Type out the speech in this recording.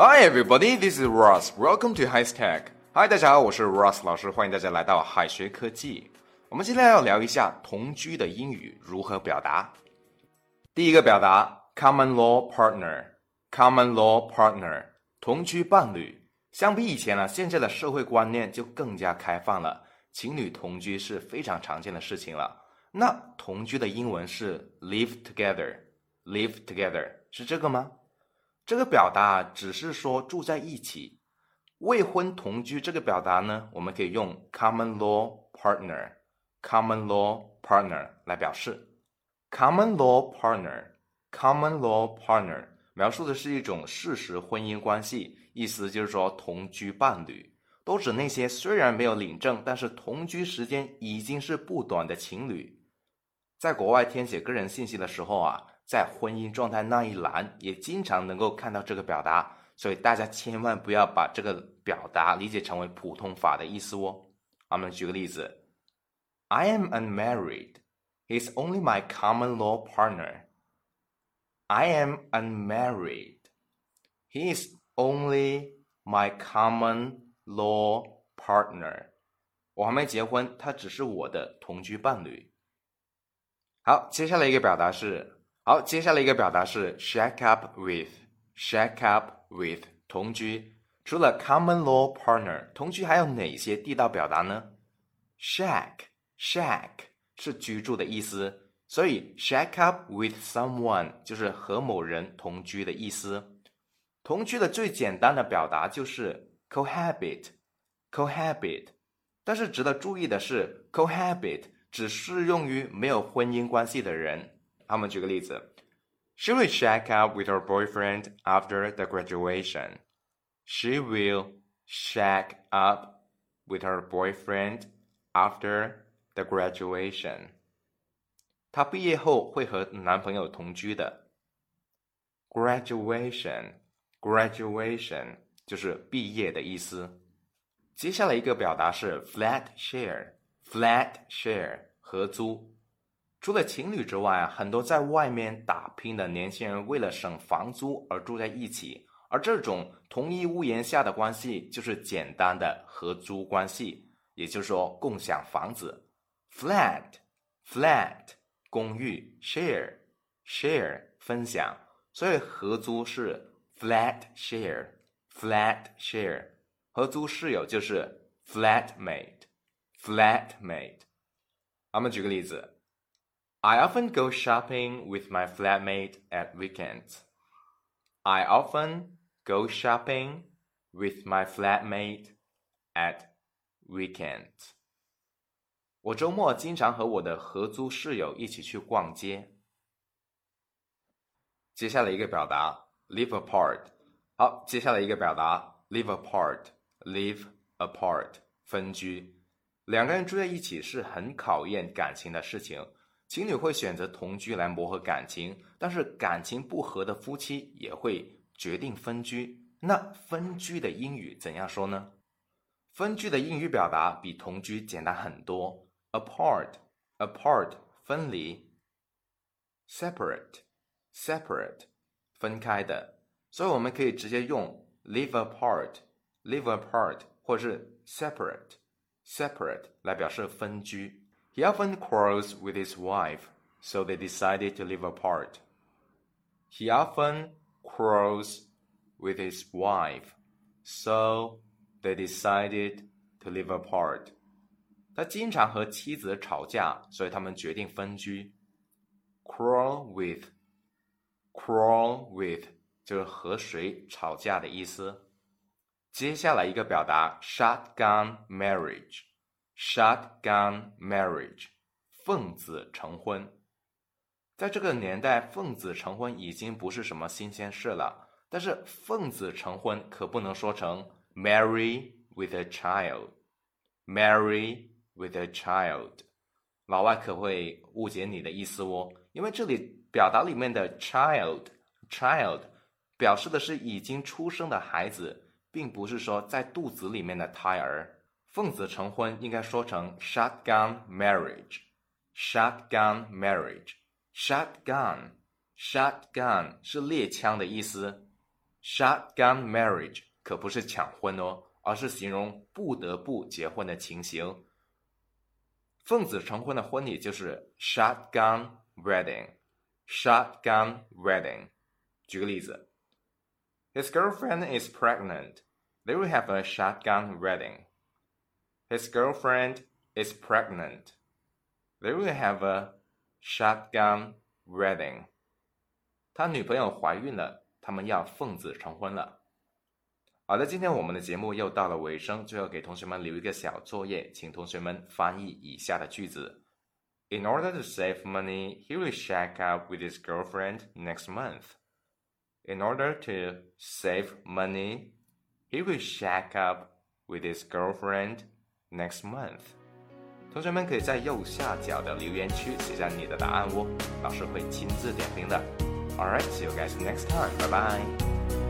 Hi everybody, this is Ross. Welcome to High Tech. Hi，大家好，我是 Ross 老师，欢迎大家来到海学科技。我们今天要聊一下同居的英语如何表达。第一个表达，common law partner，common law partner，同居伴侣。相比以前呢，现在的社会观念就更加开放了，情侣同居是非常常见的事情了。那同居的英文是 live together，live together 是这个吗？这个表达只是说住在一起。未婚同居这个表达呢，我们可以用 common law partner，common law partner 来表示。common law partner，common law partner 描述的是一种事实婚姻关系，意思就是说同居伴侣，都指那些虽然没有领证，但是同居时间已经是不短的情侣。在国外填写个人信息的时候啊，在婚姻状态那一栏也经常能够看到这个表达，所以大家千万不要把这个表达理解成为普通法的意思哦。我们举个例子：I am unmarried. He's only my common law partner. I am unmarried. He is only my common law partner. 我还没结婚，他只是我的同居伴侣。好，接下来一个表达是，好，接下来一个表达是 shack up with，shack up with 同居。除了 common law partner，同居还有哪些地道表达呢？shack，shack 是居住的意思，所以 shack up with someone 就是和某人同居的意思。同居的最简单的表达就是 cohabit，cohabit。但是值得注意的是，cohabit。只适用于没有婚姻关系的人。我们举个例子：She will shack up with her boyfriend after the graduation. She will shack up with her boyfriend after the graduation. 她毕业后会和男朋友同居的。Graduation, graduation 就是毕业的意思。接下来一个表达是 flat share。Flat share 合租， 除了情侣之外啊，很多在外面打拼的年轻人为了省房租而住在一起，而这种同一屋檐下的关系就是简单的合租关系，也就是说共享房子。Flat，flat 公寓，share share 分享，所以合租是 flat share，flat share 合租室友就是 flatmate。flatmate。我们举个例子 ：I often go shopping with my flatmate at weekends. I often go shopping with my flatmate at weekends. 我周末经常和我的合租室友一起去逛街。接下来一个表达：live apart。好，接下来一个表达：live apart，live apart，分居。两个人住在一起是很考验感情的事情， 情侣会选择同居来磨合感情，但是感情不和的夫妻也会决定分居。那分居的英语怎样说呢？分居的英语表达比同居简单很多，apart，apart 分离，separate，separate 分开的，所以我们可以直接用 live apart，live apart 或是 separate。separate 来表示分居。He often quarrels with his wife, so they decided to live apart. He often quarrels with his wife, so they decided to live apart. 他经常和妻子吵架，所以他们决定分居。Quarrel with, quarrel with 就是和谁吵架的意思。接下来一个表达，shotgun Shotgun marriage，奉子成婚。在这个年代，奉子成婚已经不是什么新鲜事了。但是，奉子成婚可不能说成 marry with a child，marry with a child，老外可会误解你的意思哦。因为这里表达里面的 child，child 表示的是已经出生的孩子。并不是说在肚子里面的胎儿。奉子成婚应该说成 shotgun marriage，shotgun marriage，shotgun，shotgun 是猎枪的意思 Shotgun marriage 可不是抢婚哦，而是形容不得不结婚的情形。奉子成婚的婚礼就是 shotgun wedding。shotgun wedding。举个例子，His girlfriend is pregnant. They will have a shotgun wedding. His girlfriend is pregnant. They will have a shotgun wedding. 他女朋友怀孕了，他们要奉子成婚了。好的，今天我们的节目又到了尾声，最后给同学们留一个小作业，请同学们翻译以下的句子。In order to save money, he will shack up with his girlfriend next month. In order to save money, he will shack up with his girlfriend next month. 同学们可以在右下角的留言区写下你的答案哦，老师会亲自点评的。All right, see you guys next time. Bye bye.